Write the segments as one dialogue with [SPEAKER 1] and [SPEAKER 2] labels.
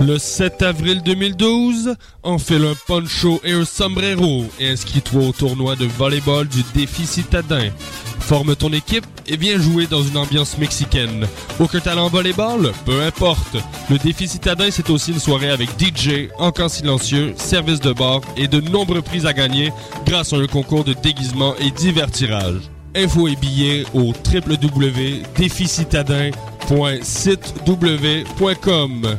[SPEAKER 1] Le 7 avril 2012, enfile un poncho et un sombrero et inscris-toi au tournoi de volleyball du défi citadin. Forme ton équipe et viens jouer dans une ambiance mexicaine. Aucun talent en volleyball? Peu importe. Le défi citadin, c'est aussi une soirée avec DJ, encans silencieux, service de bar et de nombreux prix à gagner grâce à un concours de déguisement et divers tirages. Infos et billets au www.déficitadin.sitew.com.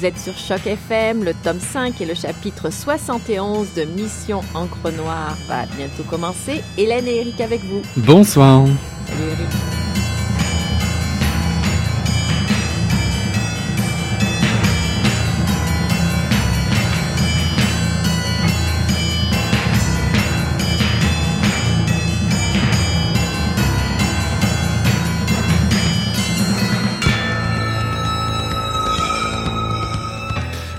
[SPEAKER 2] Vous êtes sur Choc FM, le tome 5 et le chapitre 71 de Mission Encre Noire va bientôt commencer. Hélène et Eric avec vous.
[SPEAKER 3] Bonsoir.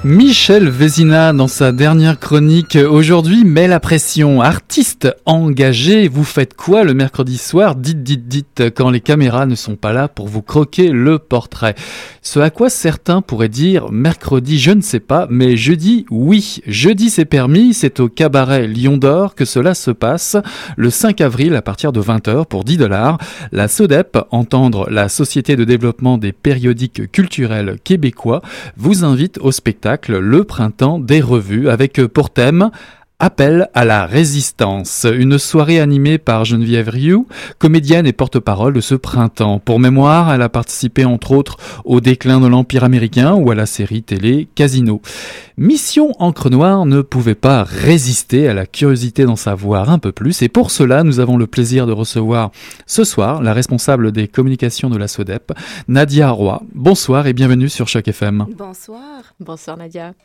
[SPEAKER 3] Michel Vézina, dans sa dernière chronique aujourd'hui, met la pression. Artiste engagé, vous faites quoi le mercredi soir? Dites, dites, dites, quand les caméras ne sont pas là pour vous croquer le portrait. Ce à quoi certains pourraient dire mercredi, je ne sais pas, mais jeudi, oui. Jeudi, c'est permis, c'est au cabaret Lion d'Or que cela se passe le 5 avril à partir de 20h pour 10 dollars. La SODEP, entendre la Société de développement des périodiques culturels québécois, vous invite au spectacle Le Printemps des revues avec pour thème Appel à la résistance, une soirée animée par Geneviève Rioux, comédienne et porte-parole de ce printemps. Pour mémoire, elle a participé entre autres au déclin de l'Empire américain ou à la série télé Casino. Mission Encre Noire ne pouvait pas résister à la curiosité d'en savoir un peu plus et pour cela, nous avons le plaisir de recevoir ce soir la responsable des communications de la SODEP, Nadia Roy. Bonsoir et bienvenue sur Choc FM.
[SPEAKER 2] Bonsoir. Bonsoir Nadia.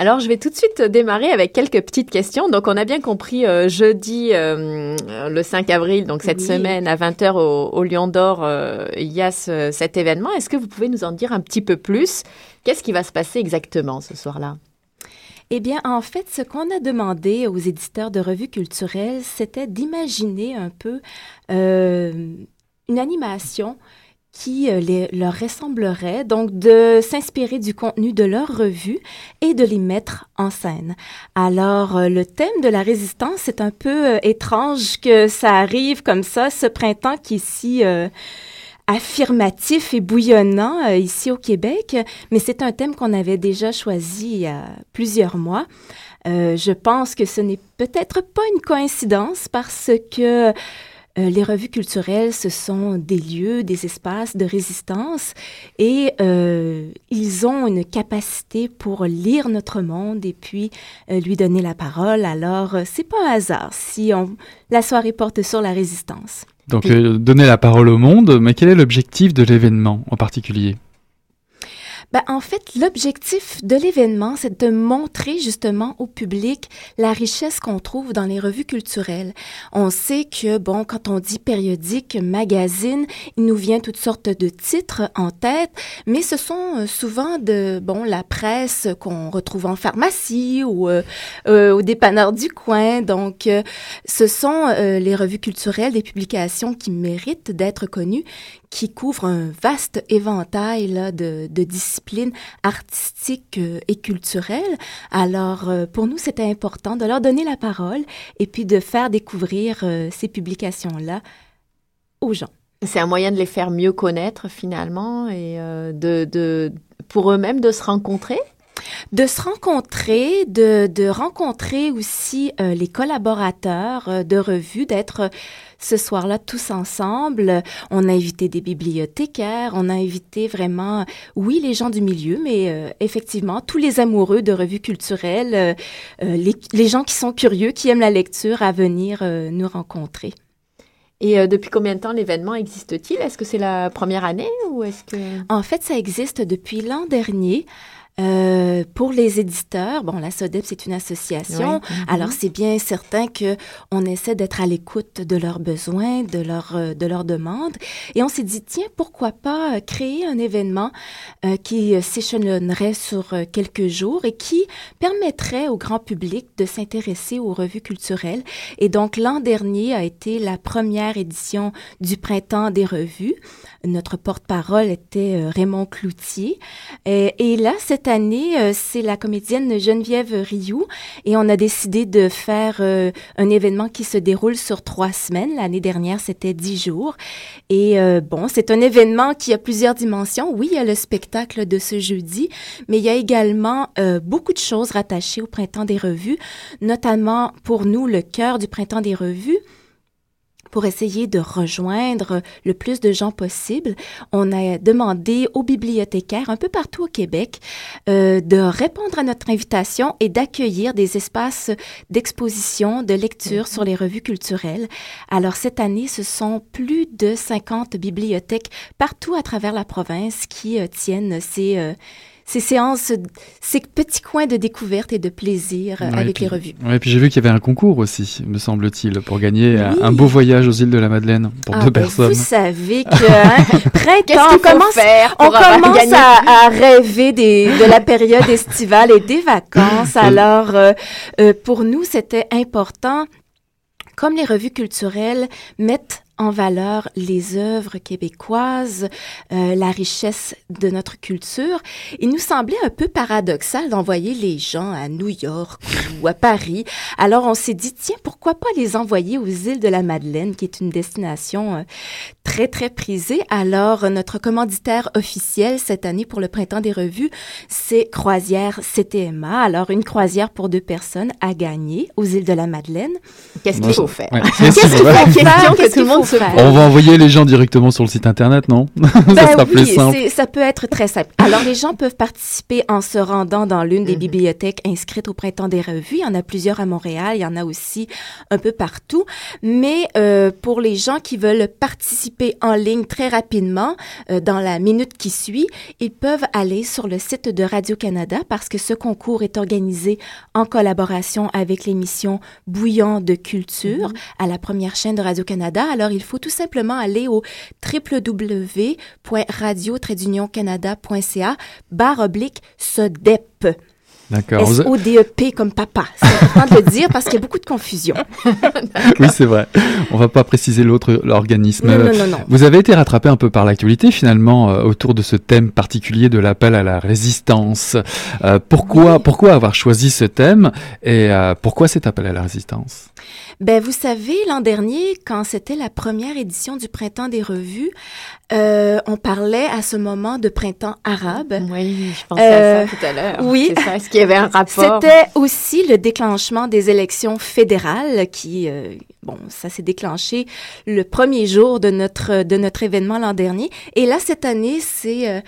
[SPEAKER 2] Alors, je vais tout de suite démarrer avec quelques petites questions. Donc, on a bien compris euh, jeudi, euh, le 5 avril, donc cette
[SPEAKER 4] Oui.
[SPEAKER 2] semaine à 20h au, au Lion d'Or, euh, il y a ce- cet événement. Est-ce que vous pouvez nous en dire un petit peu plus? Qu'est-ce qui va se passer exactement ce soir-là?
[SPEAKER 4] Eh bien, en fait, ce qu'on a demandé aux éditeurs de revues culturelles, c'était d'imaginer un peu une animation qui euh, les, leur ressemblerait, donc de s'inspirer du contenu de leur revue et de les mettre en scène. Alors, euh, le thème de la résistance, c'est un peu euh, étrange que ça arrive comme ça, ce printemps qui est si affirmatif et bouillonnant ici au Québec, mais c'est un thème qu'on avait déjà choisi il y a plusieurs mois. je pense que ce n'est peut-être pas une coïncidence parce que euh, les revues culturelles, ce sont des lieux, des espaces de résistance et euh, ils ont une capacité pour lire notre monde et puis euh, lui donner la parole. Alors, c'est pas un hasard si on, la soirée porte sur la résistance.
[SPEAKER 3] Donc, donner la parole au monde, mais quel est l'objectif de l'événement en particulier?
[SPEAKER 4] Ben, en fait, l'objectif de l'événement, c'est de montrer justement au public la richesse qu'on trouve dans les revues culturelles. On sait que, bon, quand on dit périodique, magazine, il nous vient toutes sortes de titres en tête, mais ce sont euh, souvent de, bon, la presse qu'on retrouve en pharmacie ou euh, euh, au dépanneur du coin. Donc, ce sont les revues culturelles, des publications qui méritent d'être connues, qui couvrent un vaste éventail là, de, de disciplines disciplines artistiques euh, et culturelles. Alors, euh, pour nous, c'était important de leur donner la parole et puis de faire découvrir euh, ces publications-là aux gens.
[SPEAKER 2] C'est un moyen de les faire mieux connaître finalement et de, de, pour eux-mêmes de se rencontrer
[SPEAKER 4] de se rencontrer, de, de rencontrer aussi les collaborateurs de revues, d'être ce soir-là tous ensemble. On a invité des bibliothécaires, on a invité vraiment, oui, les gens du milieu, mais euh, effectivement, tous les amoureux de revues culturelles, euh, euh, les, les, gens qui sont curieux, qui aiment la lecture, à venir nous rencontrer.
[SPEAKER 2] Et depuis combien de temps l'événement existe-t-il? Est-ce que c'est la première année ou est-ce que...
[SPEAKER 4] En fait, ça existe depuis l'an dernier. Euh, pour les éditeurs, bon, la SODEP, c'est une association. Mhm. Alors, c'est bien certain que on essaie d'être à l'écoute de leurs besoins, de, leur, euh, de leurs demandes. Et on s'est dit, tiens, pourquoi pas euh, créer un événement euh, qui s'échelonnerait sur quelques jours et qui permettrait au grand public de s'intéresser aux revues culturelles. Et donc, l'an dernier a été la première édition du Printemps des revues. Notre porte-parole était Raymond Cloutier. Et, et là, cette année, euh, c'est la comédienne Geneviève Rioux et on a décidé de faire euh, un événement qui se déroule sur trois semaines. L'année dernière, c'était dix jours. Et euh, bon, c'est un événement qui a plusieurs dimensions. Oui, il y a le spectacle de ce jeudi, mais il y a également beaucoup de choses rattachées au Printemps des revues, notamment pour nous, le cœur du Printemps des revues pour essayer de rejoindre le plus de gens possible, on a demandé aux bibliothécaires un peu partout au Québec euh, de répondre à notre invitation et d'accueillir des espaces d'exposition, de lecture sur les revues culturelles. Alors cette année, ce sont plus de 50 bibliothèques partout à travers la province qui euh, tiennent ces... Euh, ces séances, ces petits coins de découverte et de plaisir avec les revues.
[SPEAKER 3] Oui, puis j'ai vu qu'il y avait un concours aussi, me semble-t-il, pour gagner un beau voyage aux îles de la Madeleine pour ah, deux ben, personnes.
[SPEAKER 4] Vous savez que hein, printemps, on commence, faire on commence à, rêver des, de la période estivale et des vacances. Alors, euh, euh, pour nous, c'était important comme les revues culturelles mettent en valeur les œuvres québécoises, euh, la richesse de notre culture. Il nous semblait un peu paradoxal d'envoyer les gens à New York ou à Paris. Alors on s'est dit, tiens, pourquoi pas les envoyer aux îles de la Madeleine, qui est une destination euh, très, très prisée. Alors notre commanditaire officiel cette année pour le printemps des revues, c'est Croisière CTMA. Alors une croisière pour deux personnes à gagner aux îles de la Madeleine.
[SPEAKER 2] Qu'est-ce qu'il faut faire?
[SPEAKER 4] Qu'est-ce qu'il faut faire? Qu'est-ce que tout le monde
[SPEAKER 3] on va envoyer les gens directement sur le site internet, non?
[SPEAKER 4] Ça ben sera plus simple. Ça peut être très simple. Alors, les gens peuvent participer en se rendant dans l'une des mhm. bibliothèques inscrites au Printemps des revues. Il y en a plusieurs à Montréal, il y en a aussi un peu partout. Mais euh, pour les gens qui veulent participer en ligne très rapidement, euh, dans la minute qui suit, ils peuvent aller sur le site de Radio-Canada parce que ce concours est organisé en collaboration avec l'émission Bouillon de culture mhm. à la première chaîne de Radio-Canada. Alors, il faut tout simplement aller au www.radio-canada.ca barre oblique SODEP.
[SPEAKER 3] D'accord.
[SPEAKER 4] S-O-D-E-P comme papa. C'est important de le dire parce qu'il y a beaucoup de confusion.
[SPEAKER 3] oui, c'est vrai. On va pas préciser l'autre l'organisme.
[SPEAKER 4] Non, non, non,
[SPEAKER 3] Vous avez été rattrapé un peu par l'actualité finalement euh, autour de ce thème particulier de l'appel à la résistance. Euh, pourquoi, pourquoi avoir choisi ce thème et euh, pourquoi cet appel à la résistance?
[SPEAKER 4] Ben, vous savez, l'an dernier, quand c'était la première édition du Printemps des revues, euh, on parlait à ce moment de printemps arabe.
[SPEAKER 2] Oui, je pensais à ça tout à l'heure.
[SPEAKER 4] Oui.
[SPEAKER 2] Est-ce qu'il y avait un rapport?
[SPEAKER 4] C'était aussi le déclenchement des élections fédérales qui, euh, bon, ça s'est déclenché le premier jour de notre, de notre événement l'an dernier. Et là, cette année, c'est, euh,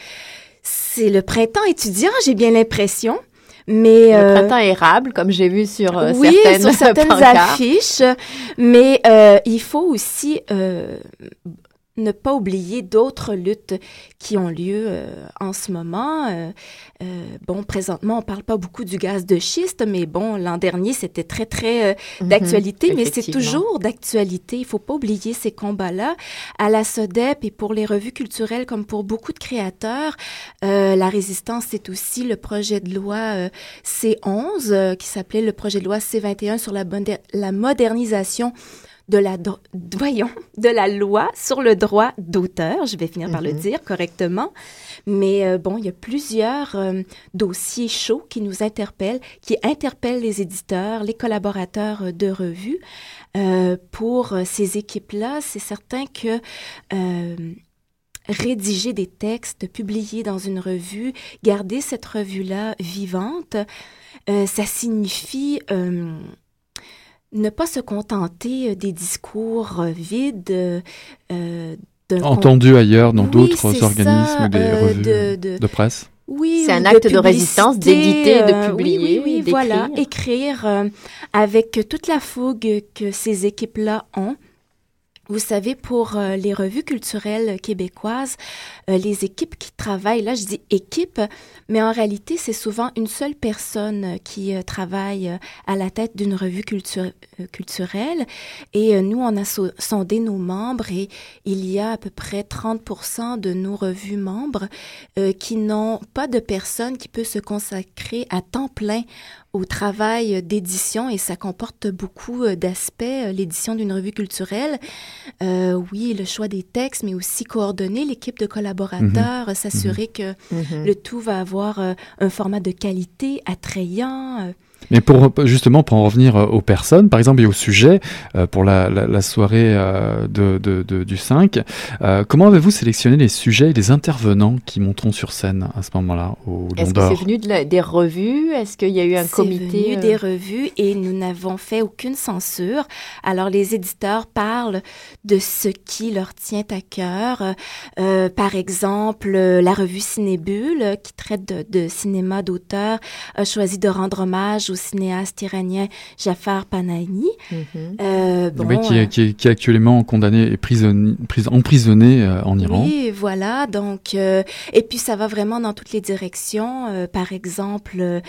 [SPEAKER 4] c'est le printemps étudiant, j'ai bien l'impression. Mais,
[SPEAKER 2] le printemps érable, comme j'ai vu sur
[SPEAKER 4] oui,
[SPEAKER 2] certaines,
[SPEAKER 4] sur certaines affiches. Mais euh, il faut aussi euh, ne pas oublier d'autres luttes qui ont lieu euh, en ce moment. Euh, euh, bon, présentement, on parle pas beaucoup du gaz de schiste, mais bon, l'an dernier, c'était très, très
[SPEAKER 2] Mhm,
[SPEAKER 4] d'actualité, mais c'est toujours d'actualité. Il faut pas oublier ces combats-là. À la SODEP et pour les revues culturelles, comme pour beaucoup de créateurs, la résistance, c'est aussi le projet de loi C11, qui s'appelait le projet de loi C21 sur la, la modernisation de la, voyons, de la loi sur le droit d'auteur. Je vais finir par mm -hmm. le dire correctement. Mais euh, bon, il y a plusieurs euh, dossiers chauds qui nous interpellent, qui interpellent les éditeurs, les collaborateurs de revues. Euh, pour ces équipes-là, c'est certain que rédiger des textes, publier dans une revue, garder cette revue-là vivante, ça signifie ne pas se contenter des discours vides. Euh,
[SPEAKER 3] Entendus ailleurs dans d'autres organismes des euh, revues de, de, de, presse.
[SPEAKER 4] Oui,
[SPEAKER 2] c'est un acte de, de résistance d'éditer, de publier.
[SPEAKER 4] Oui, oui, oui voilà, écrire euh, avec toute la fougue que ces équipes-là ont. Vous savez, pour euh, les revues culturelles québécoises, euh, les équipes qui travaillent, là je dis équipe, mais en réalité c'est souvent une seule personne qui euh, travaille à la tête d'une revue culture, culturelle. Et nous, on a so sondé nos membres et il y a à peu près 30% de nos revues membres qui n'ont pas de personne qui peut se consacrer à temps plein au travail d'édition et ça comporte beaucoup d'aspects, l'édition d'une revue culturelle. Euh, oui, le choix des textes, mais aussi coordonner l'équipe de collaborateurs,
[SPEAKER 3] Mhm.
[SPEAKER 4] s'assurer que
[SPEAKER 2] Mhm.
[SPEAKER 4] le tout va avoir euh, un format de qualité attrayant.
[SPEAKER 3] Mais pour justement pour en revenir euh, aux personnes, par exemple, et au sujet euh, pour la, la, la soirée euh, de, de, de- du 5, euh, comment avez-vous sélectionné les sujets et les intervenants qui monteront sur scène à ce moment-là au
[SPEAKER 2] Est-ce que c'est venu de la- des revues? Est-ce qu'il y a eu un
[SPEAKER 4] C'est
[SPEAKER 2] comité?
[SPEAKER 4] venu
[SPEAKER 2] euh,
[SPEAKER 4] des revues et nous n'avons fait aucune censure. Alors, les éditeurs parlent de ce qui leur tient à cœur. Euh, par exemple, la revue Cinébule, qui traite de, de cinéma d'auteur, a choisi de rendre hommage au cinéaste iranien Jafar Panahi.
[SPEAKER 2] mhm.
[SPEAKER 4] Euh, bon,
[SPEAKER 3] Oui, qui,
[SPEAKER 4] euh,
[SPEAKER 3] est, qui, est, qui est actuellement condamné et prisonnier, pris- emprisonné euh, en Iran.
[SPEAKER 4] Oui, voilà. Donc, euh, et puis ça va vraiment dans toutes les directions. Euh, par exemple,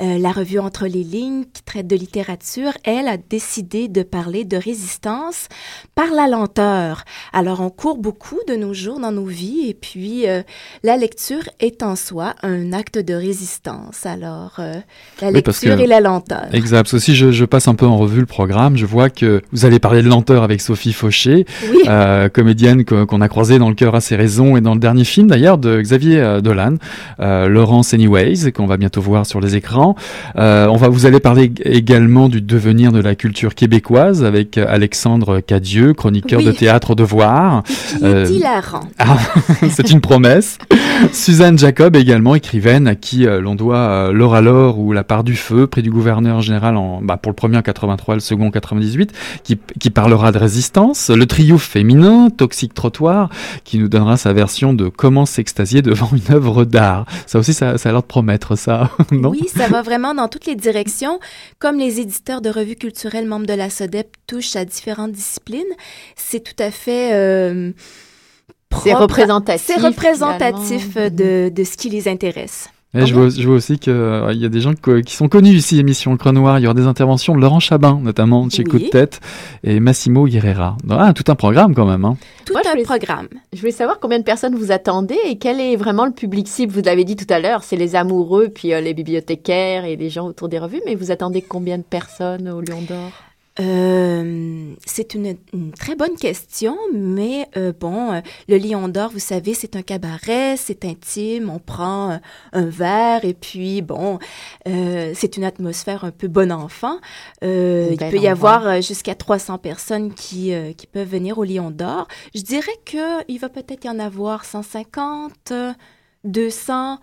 [SPEAKER 4] la revue Entre les lignes, qui traite de littérature, elle a décidé de parler de résistance par la lenteur. Alors, on court beaucoup de nos jours dans nos vies, et puis euh, la lecture est en soi un acte de résistance. Alors, euh, la
[SPEAKER 3] Oui,
[SPEAKER 4] lecture
[SPEAKER 3] que-
[SPEAKER 4] et la lenteur.
[SPEAKER 3] Exact. Parce que si je, je passe un peu en revue le programme, je vois que vous allez parler de lenteur avec Sophie Fauché,
[SPEAKER 4] Oui.
[SPEAKER 3] euh, comédienne qu'on a croisée dans Le cœur à ses raisons et dans le dernier film d'ailleurs de Xavier euh, Dolan, euh, Laurence Anyways, qu'on va bientôt voir sur les écrans. Euh, on va, vous allez parler ég- également du devenir de la culture québécoise avec Alexandre Cadieux, chroniqueur
[SPEAKER 4] Oui.
[SPEAKER 3] de théâtre au devoir.
[SPEAKER 4] Qui est hilarant.
[SPEAKER 3] Ah, c'est une promesse. Suzanne Jacob, également écrivaine, à qui l'on doit L'or à l'or ou La part du feu, du gouverneur général en, bah, pour le premier en 83, le second en 98, qui, qui parlera de résistance. Le trio féminin, Toxique Trottoir, qui nous donnera sa version de Comment s'extasier devant une œuvre d'art. Ça aussi, ça, ça a l'air de promettre, ça, non?
[SPEAKER 4] Oui, ça va vraiment dans toutes les directions. Comme les éditeurs de revues culturelles membres de la SODEP touchent à différentes disciplines, c'est tout à fait... euh,
[SPEAKER 2] C'est représentatif,
[SPEAKER 4] C'est représentatif de ce qui les intéresse.
[SPEAKER 5] Et je, vois, je vois aussi qu'il euh, y a des gens qui sont connus ici, émission Le Noir. Il y aura des interventions de Laurent Chabin, notamment, de chez Coup de Tête, et Massimo Guerrera. Ah, tout un programme quand même. Hein.
[SPEAKER 4] Tout un programme.
[SPEAKER 2] Je voulais savoir combien de personnes vous attendez et quel est vraiment le public cible. Vous l'avez dit tout à l'heure, c'est les amoureux, puis euh, les bibliothécaires et les gens autour des revues, mais vous attendez combien de personnes au Lion d'Or?
[SPEAKER 4] Euh, c'est une, très bonne question, mais euh, bon, euh, le Lion d'Or, vous savez, c'est un cabaret, c'est intime, on prend un verre et puis bon, c'est une atmosphère un peu bon enfant. il peut y avoir jusqu'à 300 personnes qui, qui peuvent venir au Lion d'Or. Je dirais qu'il va peut-être y en avoir 150, 200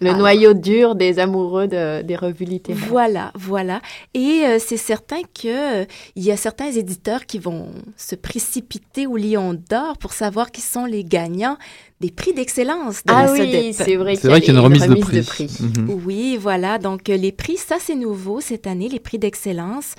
[SPEAKER 2] le noyau dur des amoureux des revues littéraires.
[SPEAKER 4] Voilà, voilà. Et euh, c'est certain qu'il euh, y a certains éditeurs qui vont se précipiter au lion d'or pour savoir qui sont les gagnants des prix d'excellence de
[SPEAKER 2] ah
[SPEAKER 4] la
[SPEAKER 2] oui, c'est vrai
[SPEAKER 5] qu'il y, a une remise, de prix.
[SPEAKER 4] Mhm. Oui, voilà. Donc, euh, les prix, ça, c'est nouveau cette année, les prix d'excellence.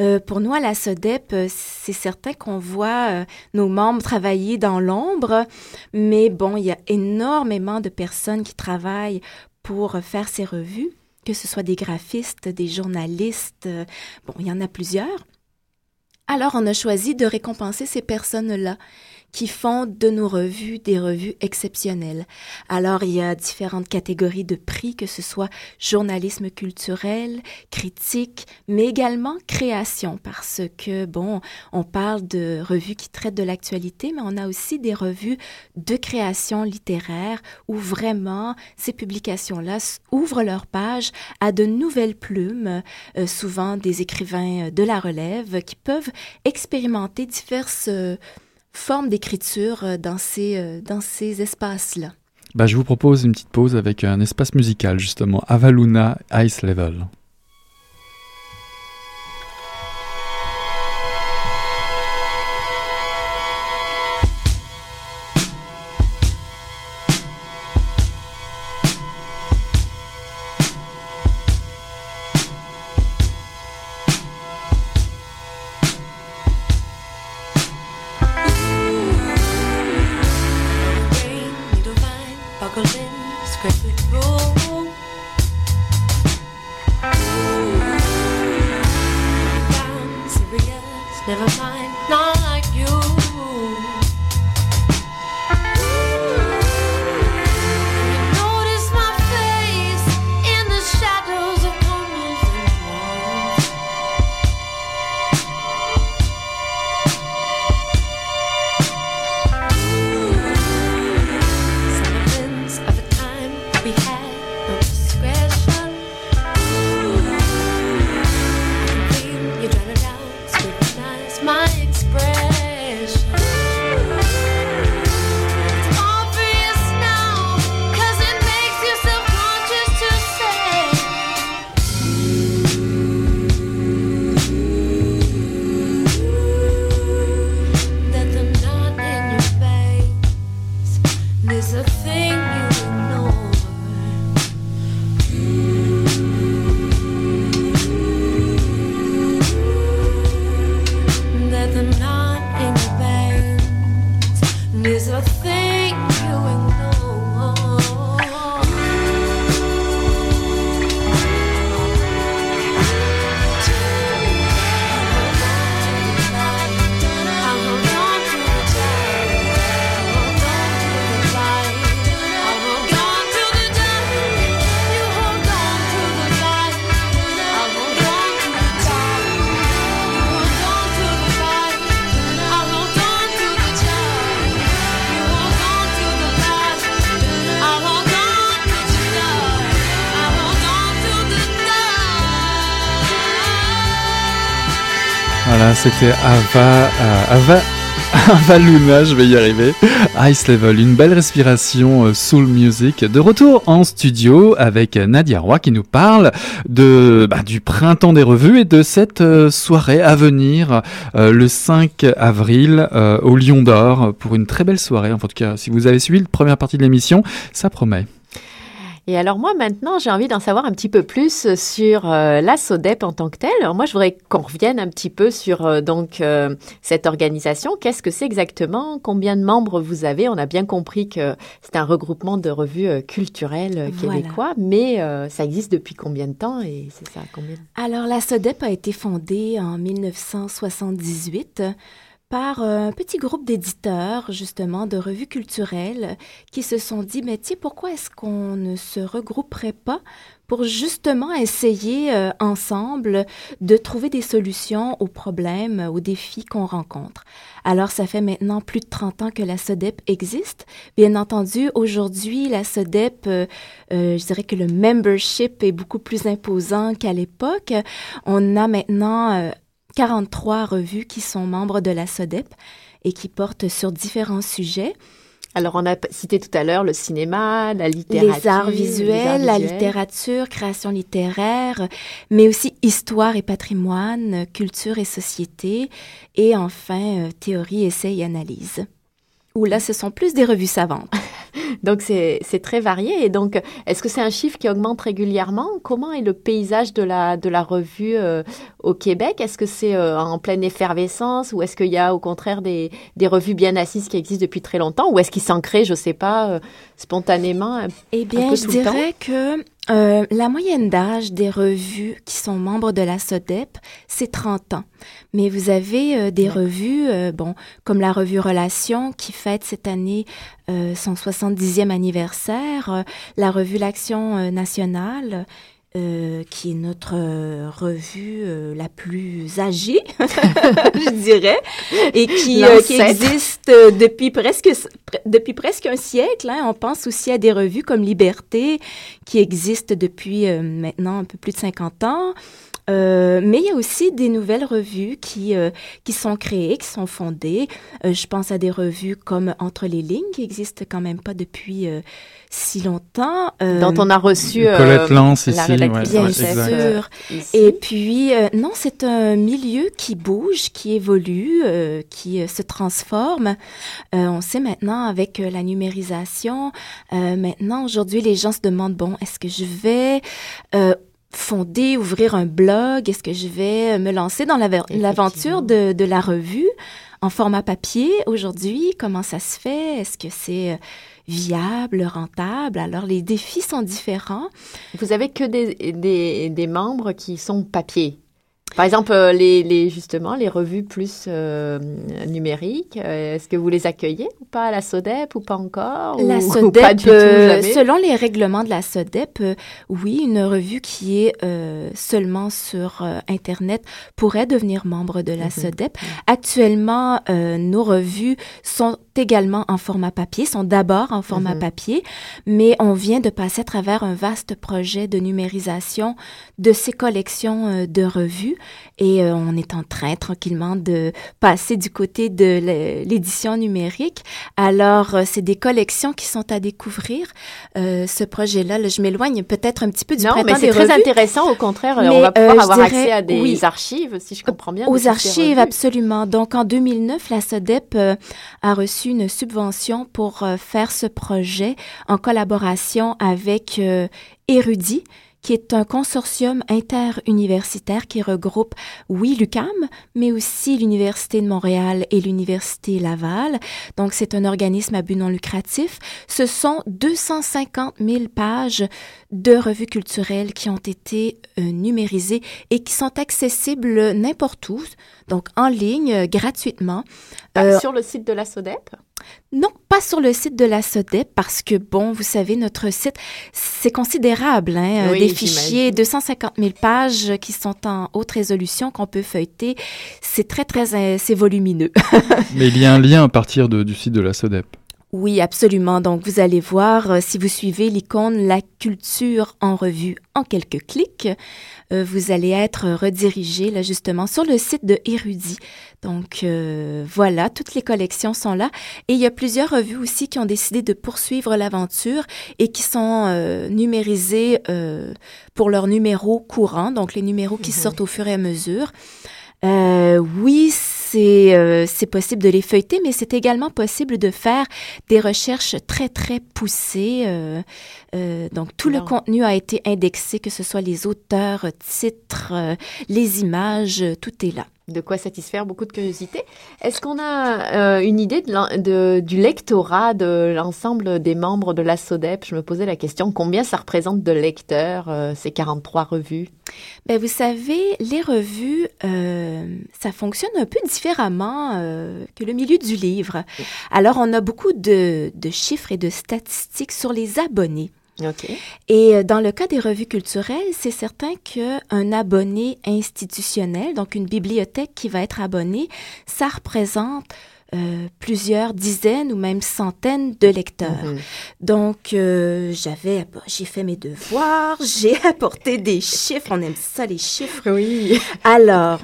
[SPEAKER 4] Euh, pour nous, à la SODEP, euh, c'est certain qu'on voit nos membres travailler dans l'ombre, mais bon, il y a énormément de personnes qui travaillent pour faire ces revues, que ce soit des graphistes, des journalistes, bon, il y en a plusieurs. Alors, on a choisi de récompenser ces personnes-là qui font de nos revues des revues exceptionnelles. Alors, il y a différentes catégories de prix, que ce soit journalisme culturel, critique, mais également création, parce que, bon, on parle de revues qui traitent de l'actualité, mais on a aussi des revues de création littéraire où vraiment ces publications-là ouvrent leur page à de nouvelles plumes, euh, souvent des écrivains de la relève, qui peuvent expérimenter diverses forme d'écriture euh, dans ces, euh, dans ces espaces-là.
[SPEAKER 5] Bah, je vous propose une petite pause avec un espace musical, justement, Avaluna Ice Level. C'était Ava, euh, Ava, Luna, je vais y arriver. Ice Level, une belle respiration euh, soul music. De retour en studio avec Nadia Roy qui nous parle bah, du printemps des revues et de cette euh, soirée à venir le 5 avril au Lion d'Or pour une très belle soirée. En tout cas, si vous avez suivi la première partie de l'émission, ça promet.
[SPEAKER 2] Et alors moi maintenant, j'ai envie d'en savoir un petit peu plus sur euh, la SODEP en tant que telle. Alors moi, je voudrais qu'on revienne un petit peu sur euh, donc euh, cette organisation. Qu'est-ce que c'est exactement? Combien de membres vous avez? On a bien compris que c'est un regroupement de revues culturelles québécois, mais ça existe depuis combien de temps et c'est ça combien
[SPEAKER 4] Alors la SODEP a été fondée en 1978 par un petit groupe d'éditeurs, justement, de revues culturelles, qui se sont dit, mais tiens, pourquoi est-ce qu'on ne se regrouperait pas pour justement essayer euh, ensemble de trouver des solutions aux problèmes, aux défis qu'on rencontre? Alors, ça fait maintenant plus de 30 ans que la SODEP existe. Bien entendu, aujourd'hui, la SODEP, euh, euh, je dirais que le membership est beaucoup plus imposant qu'à l'époque. On a maintenant 43 revues qui sont membres de la SODEP et qui portent sur différents sujets.
[SPEAKER 2] Alors, on a cité tout à l'heure le cinéma, la littérature.
[SPEAKER 4] Les arts visuels, la littérature, création littéraire, mais aussi histoire et patrimoine, culture et société, et enfin, euh, théorie, essai et analyse. Où là, ce sont plus des revues savantes.
[SPEAKER 2] donc, c'est très varié. Et donc, est-ce que c'est un chiffre qui augmente régulièrement? Comment est le paysage de la, de la revue euh, au Québec? Est-ce que c'est euh, en pleine effervescence? Ou est-ce qu'il y a au contraire des, des, revues bien assises qui existent depuis très longtemps? Ou est-ce qu'ils s'en créent, je ne sais pas, euh, spontanément?
[SPEAKER 4] eh bien, je dirais que euh, la moyenne d'âge des revues qui sont membres de la SODEP, c'est 30 ans. Mais vous avez euh, des revues, euh, bon, comme la revue Relations qui fête cette année son 70e anniversaire, la revue L'Action nationale euh, qui est notre euh, revue euh, la plus âgée, je dirais, et qui, qui existe depuis presque depuis presque un siècle. Hein. On pense aussi à des revues comme Liberté, qui existe depuis maintenant un peu plus de 50 ans. Mais il y a aussi des nouvelles revues qui, qui sont créées, qui sont fondées. je pense à des revues comme Entre les lignes, qui existent quand même pas depuis si longtemps.
[SPEAKER 2] Euh, dont on a reçu
[SPEAKER 3] euh, Colette Lance ici.
[SPEAKER 4] La bien sûr. Et puis, euh, non, c'est un milieu qui bouge, qui évolue, qui se transforme. on sait maintenant avec la numérisation, maintenant, aujourd'hui, les gens se demandent, bon, est-ce que je vais fonder, ouvrir un blog? Est-ce que je vais me lancer dans l'aventure de, de la revue en format papier aujourd'hui? Comment ça se fait? Est-ce que c'est viable, rentable? Alors, les défis sont différents.
[SPEAKER 2] Vous avez que des, des, des membres qui sont papier? Par exemple, euh, les, les, justement, les revues plus euh, numériques, euh, est-ce que vous les accueillez ou pas à la SODEP ou pas encore?
[SPEAKER 4] La SODEP, selon les règlements de la SODEP, oui, une revue qui est seulement sur Internet pourrait devenir membre de la mhm. SODEP. Actuellement, nos revues sont également en format papier, sont d'abord en format mhm. papier, mais on vient de passer à travers un vaste projet de numérisation de ces collections de revues et euh, on est en train tranquillement de passer du côté de l'édition numérique. Alors, euh, c'est des collections qui sont à découvrir. Euh, ce projet-là, je m'éloigne peut-être un petit peu du
[SPEAKER 2] non,
[SPEAKER 4] mais
[SPEAKER 2] c'est très intéressant. Au contraire, on va pouvoir avoir accès à des archives, si je comprends bien.
[SPEAKER 4] Aux archives, absolument. Donc, en 2009, la SODEP a reçu une subvention pour faire ce projet en collaboration avec Érudit, qui est un consortium interuniversitaire qui regroupe, oui, l'UCAM, mais aussi l'Université de Montréal et l'Université Laval. Donc, c'est un organisme à but non lucratif. Ce sont 250 000 pages de revues culturelles qui ont été euh, numérisées et qui sont accessibles n'importe où, donc en ligne, euh, gratuitement.
[SPEAKER 2] Euh, sur le site de la SODEP?
[SPEAKER 4] Non, pas sur le site de la SODEP parce que, bon, vous savez, notre site, c'est considérable. Hein, des fichiers, 250 000 pages qui sont en haute résolution qu'on peut feuilleter. C'est très, très, c'est volumineux.
[SPEAKER 3] Mais il y a un lien à partir du site de la SODEP.
[SPEAKER 4] Oui, absolument. Donc, vous allez voir, euh, si vous suivez l'icône La culture en revue en quelques clics, euh, vous allez être redirigé là, justement sur le site de Érudit. Donc, euh, voilà, toutes les collections sont là. Et il y a plusieurs revues aussi qui ont décidé de poursuivre l'aventure et qui sont numérisées pour leurs numéros courants, donc les numéros qui mhm. sortent au fur et à mesure. oui, c'est euh, c'est possible de les feuilleter, mais c'est également possible de faire des recherches très, très poussées. Euh, euh, donc, tout le contenu a été indexé, que ce soit les auteurs, titres, euh, les images, tout est là
[SPEAKER 2] de quoi satisfaire beaucoup de curiosité. Est-ce qu'on a euh, une idée de, de, du lectorat de l'ensemble des membres de la SODEP? Je me posais la question, combien ça représente de lecteurs, euh, ces 43 revues?
[SPEAKER 4] Ben, Vous savez, les revues, euh, ça fonctionne un peu différemment que le milieu du livre. Alors, on a beaucoup de, de chiffres et de statistiques sur les abonnés. Et euh, dans le cas des revues culturelles, c'est certain qu'un abonné institutionnel, donc une bibliothèque qui va être abonnée, ça représente euh, plusieurs dizaines ou même centaines de lecteurs. Mhm. Donc, euh, j'avais, j'ai fait mes devoirs, j'ai apporté des chiffres. On aime ça, les chiffres.
[SPEAKER 2] Oui.
[SPEAKER 4] Alors,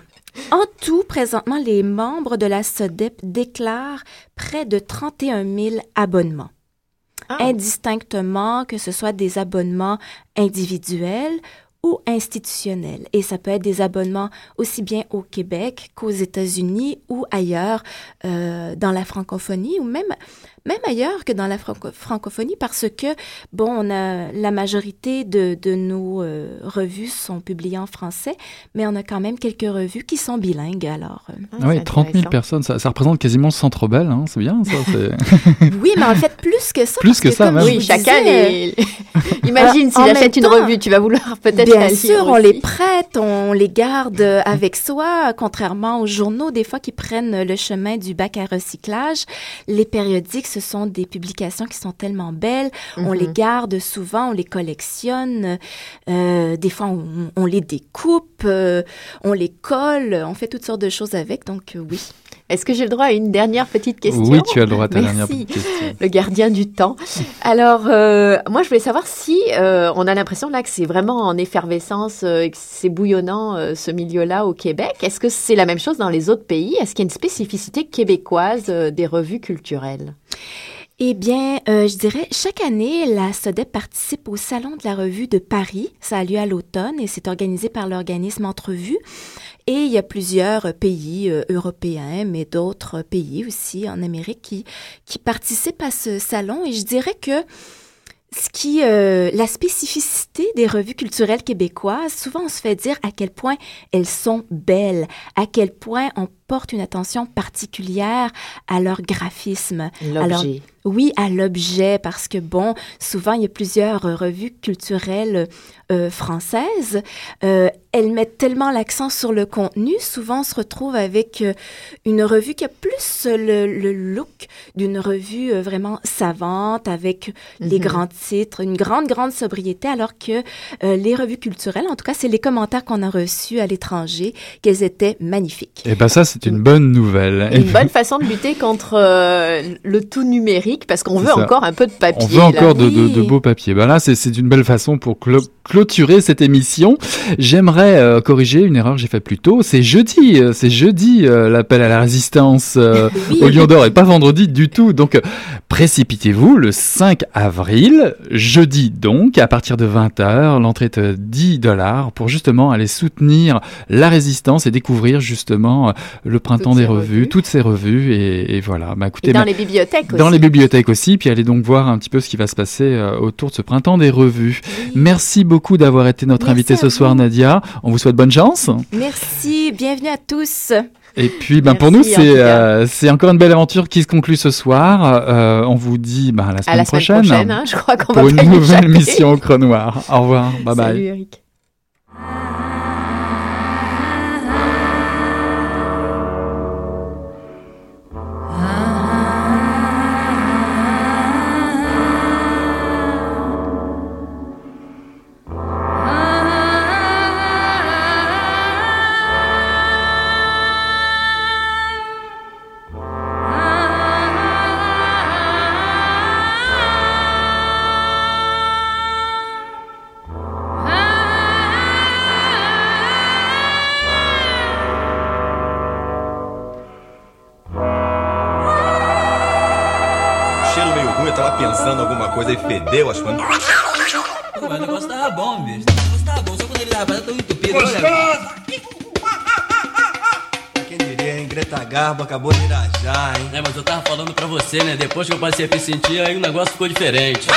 [SPEAKER 4] en tout, présentement, les membres de la SODEP déclarent près de 31 000 abonnements. Ah. indistinctement, que ce soit des abonnements individuels ou institutionnels. Et ça peut être des abonnements aussi bien au Québec qu'aux États-Unis ou ailleurs euh, dans la francophonie ou même même ailleurs que dans la francophonie, parce que, bon, on a la majorité de, de nos euh, revues sont publiées en français, mais on a quand même quelques revues qui sont bilingues, alors.
[SPEAKER 3] Euh. Ah oui, 30 000 personnes, ça, ça, représente quasiment Centre Bell, hein, c'est bien, ça.
[SPEAKER 4] oui, mais en fait, plus que ça.
[SPEAKER 3] Plus que, ça, même.
[SPEAKER 2] Oui, chacun les... Imagine, s'il achète une revue, tu vas vouloir peut-être
[SPEAKER 4] Bien sûr, on les prête, on les garde avec soi, contrairement aux journaux, des fois, qui prennent le chemin du bac à recyclage. Les périodiques, ce sont des publications qui sont tellement belles. On les mhm. garde souvent, on les collectionne. Euh, des fois, on, les découpe, euh, on les colle, on fait toutes sortes de choses avec. Donc, euh, oui.
[SPEAKER 2] Est-ce que j'ai le droit à une dernière petite question
[SPEAKER 3] Oui, tu as le droit à ta dernière petite question.
[SPEAKER 2] Le gardien du temps. Alors, moi, je voulais savoir si on a l'impression là que c'est vraiment en effervescence, et que c'est bouillonnant ce milieu-là au Québec. Est-ce que c'est la même chose dans les autres pays? Est-ce qu'il y a une spécificité québécoise des revues culturelles?
[SPEAKER 4] Eh bien, euh, je dirais, chaque année, la SODEP participe au Salon de la revue de Paris. Ça a lieu à l'automne et c'est organisé par l'organisme Entrevue. Et il y a plusieurs pays euh, européens, mais d'autres pays aussi en Amérique qui, participent à ce salon. Et je dirais que ce qui, euh, la spécificité des revues culturelles québécoises, souvent on se fait dire à quel point elles sont belles, à quel point on porte une attention particulière à leur graphisme.
[SPEAKER 2] L'objet.
[SPEAKER 4] Oui, à l'objet, parce que, bon, souvent, il y a plusieurs revues culturelles euh, françaises. Euh, elles mettent tellement l'accent sur le contenu, souvent on se retrouve avec euh, une revue qui a plus le, look d'une revue vraiment savante, avec les mhm. grands titres, une grande, grande sobriété, alors que les revues culturelles, en tout cas, c'est les commentaires qu'on a reçus à l'étranger, qu'elles étaient magnifiques.
[SPEAKER 3] Et eh bien ça, c'est une bonne nouvelle.
[SPEAKER 2] Une bonne façon de lutter contre le tout numérique parce qu'on veut encore un peu de papier.
[SPEAKER 3] On veut encore de, de, beaux papiers. Ben là, c'est une belle façon pour clôturer cette émission. J'aimerais euh, corriger une erreur que j'ai faite plus tôt. C'est jeudi, euh, c'est jeudi euh, l'appel à la résistance au Lion d'Or et pas vendredi du tout. Donc précipitez-vous le 5 avril, jeudi donc, à partir de 20h. L'entrée est 10 dollars pour justement aller soutenir la résistance et découvrir justement le printemps des revues, toutes ces revues et, voilà.
[SPEAKER 2] Bah, écoutez, dans les bibliothèques aussi.
[SPEAKER 3] Dans les bibliothèques aussi, puis allez donc voir un petit peu ce qui va se passer euh, autour de ce printemps des revues. Merci beaucoup d'avoir été notre invité ce soir, Nadia. On vous souhaite bonne chance.
[SPEAKER 4] Merci, bienvenue à tous.
[SPEAKER 3] Et puis, ben, pour nous, c'est euh, encore une belle aventure qui se conclut ce soir. Euh, on vous dit ben, la semaine
[SPEAKER 2] à la
[SPEAKER 3] prochaine.
[SPEAKER 2] Semaine prochaine hein, je crois qu'on
[SPEAKER 3] pour une nouvelle mission au Noir. Au revoir. Bye bye.
[SPEAKER 2] Salut, Eric.
[SPEAKER 6] Coisa aí fedeu, acho que. Pô, mas o negócio tava bom, bicho. O negócio tava bom, só quando ele tava tão entupido. Gostoso! Quem diria, hein? Eita, garbo, acabou de irajar, hein?
[SPEAKER 7] É, mas eu tava falando pra você, né? Depois que eu passei a me sentir, aí o negócio ficou diferente.